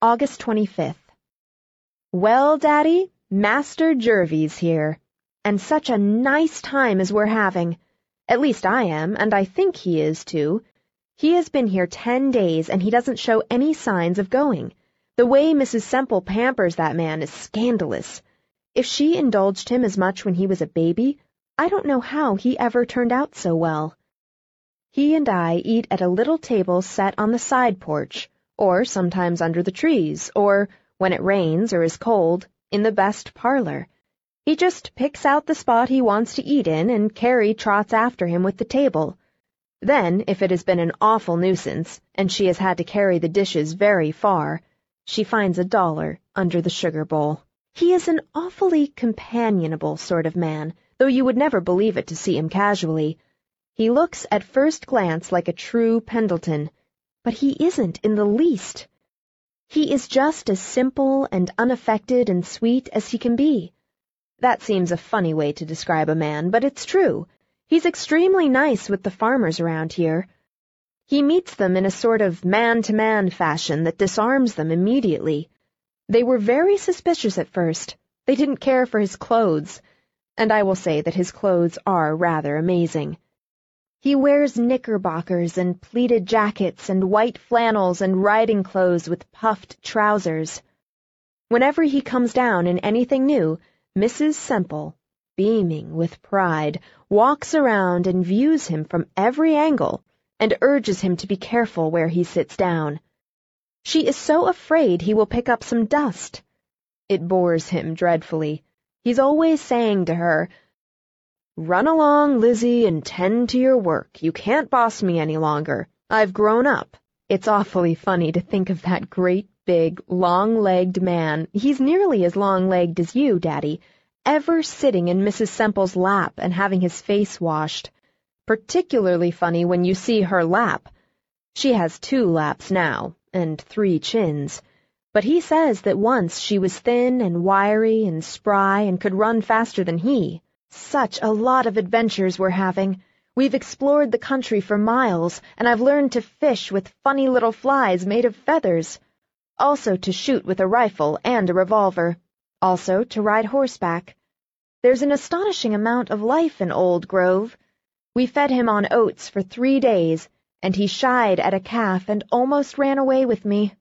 August 25th. Well, Daddy, Master Jervie's here. And such a nice time as we're having. At least I am, and I think he is too. He has been here ten days, and he doesn't show any signs of going. The way Mrs. Semple pampers that man is scandalous. If she indulged him as much when he was a baby, I don't know how he ever turned out so well. He and I eat at a little table set on the side porch, or sometimes under the trees, or, when it rains or is cold, in the best parlor. He just picks out the spot he wants to eat in, and Carrie trots after him with the table. Then, if it has been an awful nuisance, and she has had to carry the dishes very far, she finds a dollar under the sugar bowl. He is an awfully companionable sort of man, though you would never believe it to see him casually. He looks at first glance like a true Pendleton, but he isn't in the least. He is just as simple and unaffected and sweet as he can be. That seems a funny way to describe a man, but it's true. He's extremely nice with the farmers around here. He meets them in a sort of man-to-man fashion that disarms them immediately. They were very suspicious at first. They didn't care for his clothes, and I will say that his clothes are rather amazing. He wears knickerbockers and pleated jackets and white flannels and riding clothes with puffed trousers. Whenever he comes down in anything new, Mrs. Semple, beaming with pride, walks around and views him from every angle and urges him to be careful where he sits down. She is so afraid he will pick up some dust. It bores him dreadfully. He's always saying to her, Run along, Lizzie, and tend to your work. You can't boss me any longer. I've grown up. It's awfully funny to think of that great, big, long-legged man, he's nearly as long-legged as you, Daddy, ever sitting in Mrs. Semple's lap and having his face washed. Particularly funny when you see her lap. She has two laps now, and three chins. But he says that once she was thin and wiry and spry and could run faster than he. Such a lot of adventures we're having. We've explored the country for miles, and I've learned to fish with funny little flies made of feathers. Also to shoot with a rifle and a revolver. Also to ride horseback. There's an astonishing amount of life in Old Grove. We fed him on oats for three days, and he shied at a calf and almost ran away with me.